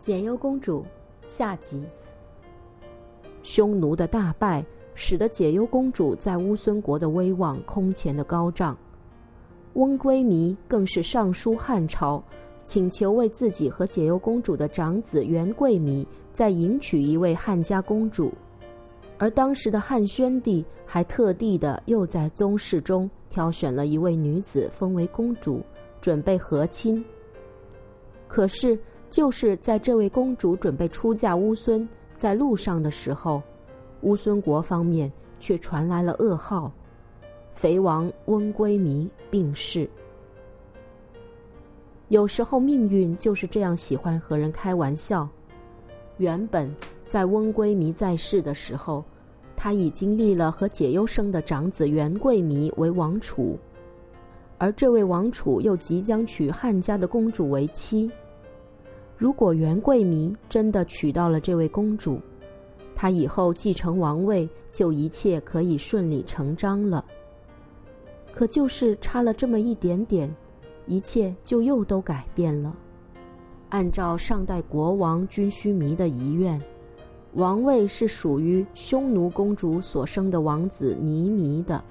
解忧公主下集。匈奴的大败，使得解忧公主在乌孙国的威望空前的高涨。翁归靡更是上书汉朝，请求为自己和解忧公主的长子元贵靡再迎娶一位汉家公主。而当时的汉宣帝还特地的又在宗室中挑选了一位女子封为公主，准备和亲。可是，就是在这位公主准备出嫁乌孙在路上的时候，乌孙国方面却传来了噩耗：肥王温归靡病逝。有时候命运就是这样，喜欢和人开玩笑。原本在温归靡在世的时候，他已经立了和解忧生的长子元贵靡为王储，而这位王储又即将娶汉家的公主为妻。如果元贵明真的娶到了这位公主，他以后继承王位就一切可以顺理成章了。可就是差了这么一点点，一切就又都改变了。按照上代国王君须弥的遗愿，王位是属于匈奴公主所生的王子尼弥的，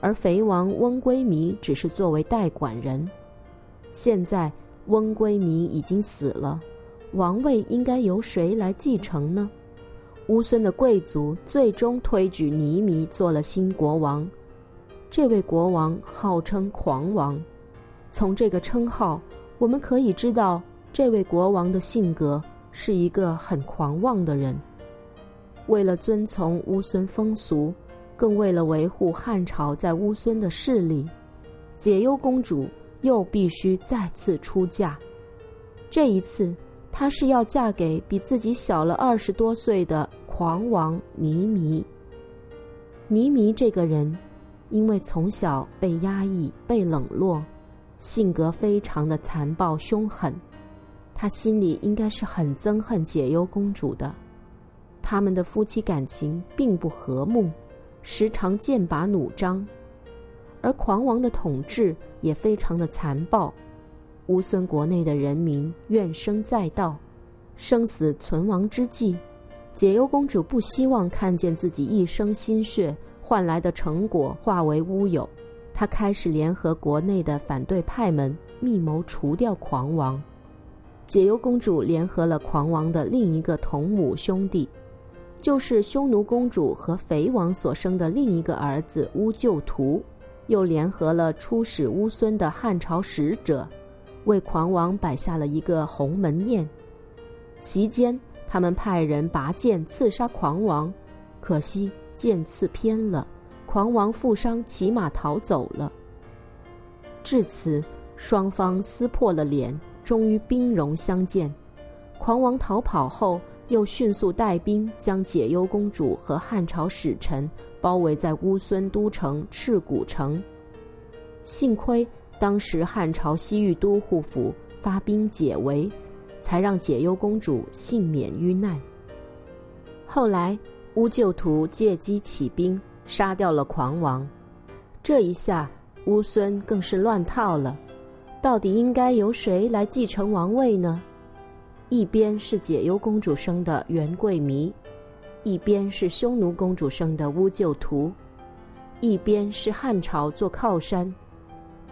而肥王翁归靡只是作为代管人。现在。翁归靡已经死了，王位应该由谁来继承呢？乌孙的贵族最终推举尼弥做了新国王。这位国王号称狂王，从这个称号，我们可以知道这位国王的性格是一个很狂妄的人。为了遵从乌孙风俗，更为了维护汉朝在乌孙的势力，解忧公主。又必须再次出嫁，这一次她是要嫁给比自己小了二十多岁的狂王尼弥。尼弥这个人，因为从小被压抑、被冷落，性格非常的残暴凶狠，他心里应该是很憎恨解忧公主的。他们的夫妻感情并不和睦，时常剑拔弩张。而狂王的统治也非常的残暴，乌孙国内的人民怨声载道，生死存亡之际，解忧公主不希望看见自己一生心血换来的成果化为乌有，她开始联合国内的反对派们密谋除掉狂王。解忧公主联合了狂王的另一个同母兄弟，就是匈奴公主和肥王所生的另一个儿子乌就图。又联合了出使乌孙的汉朝使者，为狂王摆下了一个鸿门宴。席间，他们派人拔剑刺杀狂王，可惜剑刺偏了，狂王负伤骑马逃走了。至此，双方撕破了脸，终于兵戎相见。狂王逃跑后，又迅速带兵将解忧公主和汉朝使臣。包围在乌孙都城赤谷城，幸亏当时汉朝西域都护府发兵解围，才让解忧公主幸免于难。后来乌就图借机起兵，杀掉了狂王，这一下乌孙更是乱套了。到底应该由谁来继承王位呢？一边是解忧公主生的元贵弥。一边是匈奴公主生的乌就图，一边是汉朝做靠山，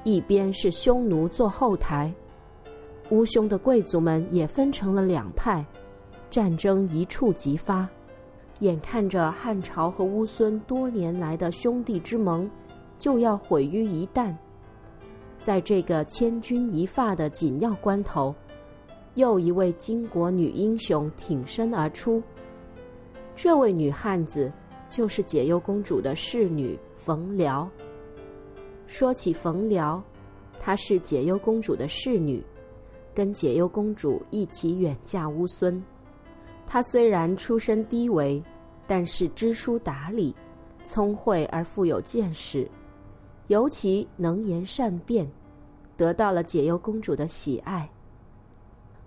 一边是匈奴做后台。乌匈的贵族们也分成了两派，战争一触即发。眼看着汉朝和乌孙多年来的兄弟之盟就要毁于一旦，在这个千钧一发的紧要关头，又一位巾帼女英雄挺身而出。这位女汉子就是解忧公主的侍女冯辽。说起冯辽，她是解忧公主的侍女，跟解忧公主一起远嫁乌孙。她虽然出身低微，但是知书达理、聪慧而富有见识，尤其能言善辩，得到了解忧公主的喜爱。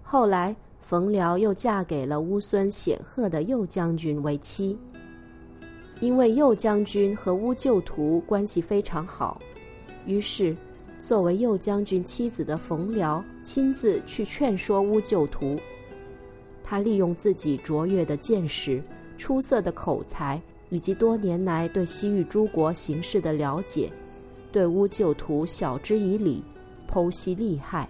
后来。冯辽又嫁给了乌孙显赫的右将军为妻。因为右将军和乌就图关系非常好，于是，作为右将军妻子的冯辽亲自去劝说乌就图。他利用自己卓越的见识、出色的口才，以及多年来对西域诸国形势的了解，对乌就图晓之以理，剖析利害，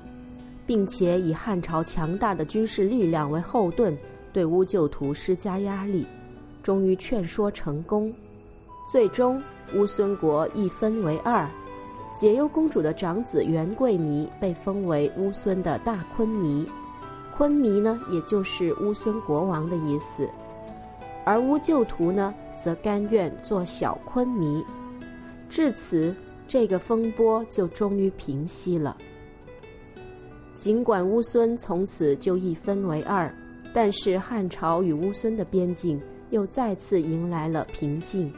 并且以汉朝强大的军事力量为后盾，对乌就图施加压力，终于劝说成功。最终，乌孙国一分为二，解忧公主的长子元贵弥被封为乌孙的大昆弥。昆弥呢，也就是乌孙国王的意思，而乌就图呢，则甘愿做小昆弥。至此，这个风波就终于平息了。尽管乌孙从此就一分为二，但是汉朝与乌孙的边境又再次迎来了平静。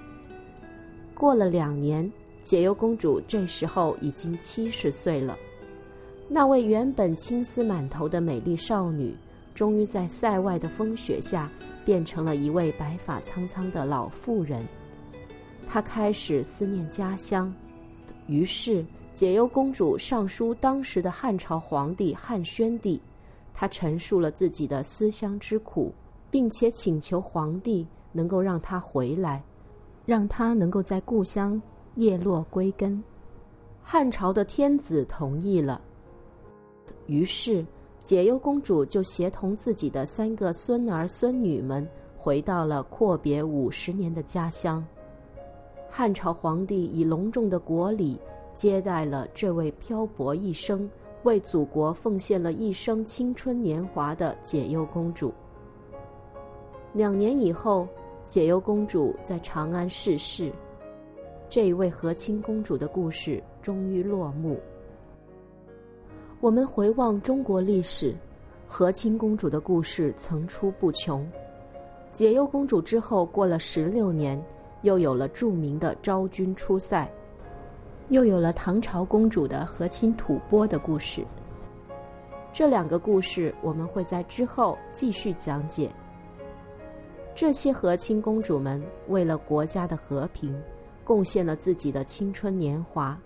过了两年，解忧公主这时候已经七十岁了。那位原本青丝满头的美丽少女，终于在塞外的风雪下，变成了一位白发苍苍的老妇人。她开始思念家乡，于是解忧公主上书当时的汉朝皇帝汉宣帝，她陈述了自己的思乡之苦，并且请求皇帝能够让她回来，让她能够在故乡叶落归根。汉朝的天子同意了。于是，解忧公主就协同自己的三个孙儿孙女们回到了阔别五十年的家乡。汉朝皇帝以隆重的国礼接待了这位漂泊一生、为祖国奉献了一生青春年华的解忧公主。两年以后，解忧公主在长安逝世，这一位和亲公主的故事终于落幕。我们回望中国历史，和亲公主的故事层出不穷。解忧公主之后，过了十六年，又有了著名的昭君出塞，又有了唐朝公主的和亲吐蕃的故事。这两个故事，我们会在之后继续讲解。这些和亲公主们为了国家的和平，贡献了自己的青春年华，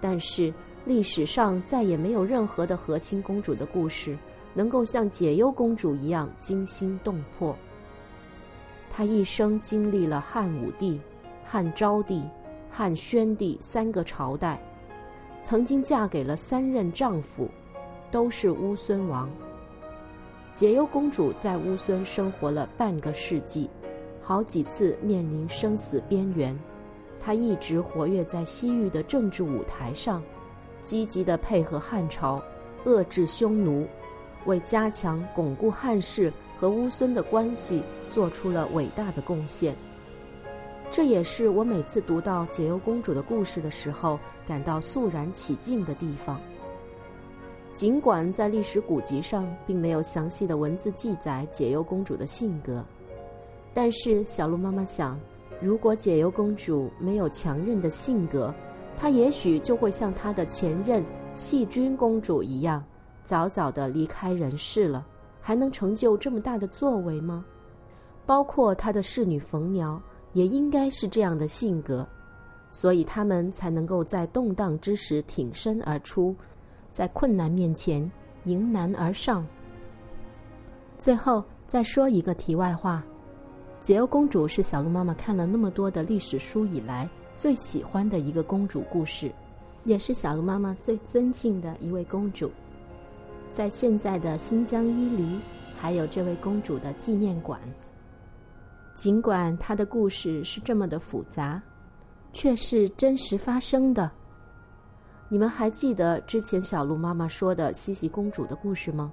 但是。历史上再也没有任何的和亲公主的故事能够像解忧公主一样惊心动魄。她一生经历了汉武帝、汉昭帝、汉宣帝三个朝代，曾经嫁给了三任丈夫，都是乌孙王。解忧公主在乌孙生活了半个世纪，好几次面临生死边缘，她一直活跃在西域的政治舞台上。积极的配合汉朝，遏制匈奴，为加强巩固汉室和乌孙的关系做出了伟大的贡献。这也是我每次读到解忧公主的故事的时候感到肃然起敬的地方。尽管在历史古籍上并没有详细的文字记载解忧公主的性格，但是小鹿妈妈想，如果解忧公主没有强韧的性格，她也许就会像她的前任细君公主一样，早早的离开人世了，还能成就这么大的作为吗？包括她的侍女冯苗，也应该是这样的性格，所以他们才能够在动荡之时挺身而出，在困难面前迎难而上。最后再说一个题外话，解忧公主是小鹿妈妈看了那么多的历史书以来。最喜欢的一个公主故事，也是小鹿妈妈最尊敬的一位公主。在现在的新疆伊犁，还有这位公主的纪念馆。尽管她的故事是这么的复杂，却是真实发生的。你们还记得之前小鹿妈妈说的西西公主的故事吗？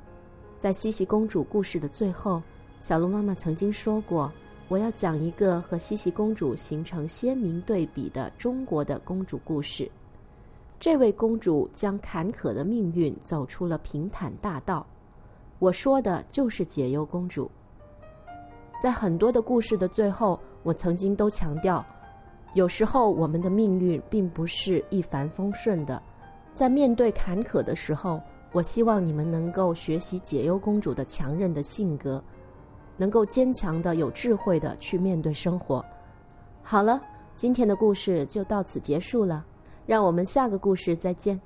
在西西公主故事的最后，小鹿妈妈曾经说过。我要讲一个和西西公主形成鲜明对比的中国的公主故事。这位公主将坎坷的命运走出了平坦大道。我说的就是解忧公主。在很多的故事的最后，我曾经都强调，有时候我们的命运并不是一帆风顺的。在面对坎坷的时候，我希望你们能够学习解忧公主的强韧的性格。能够坚强的、有智慧的去面对生活。好了，今天的故事就到此结束了，让我们下个故事再见。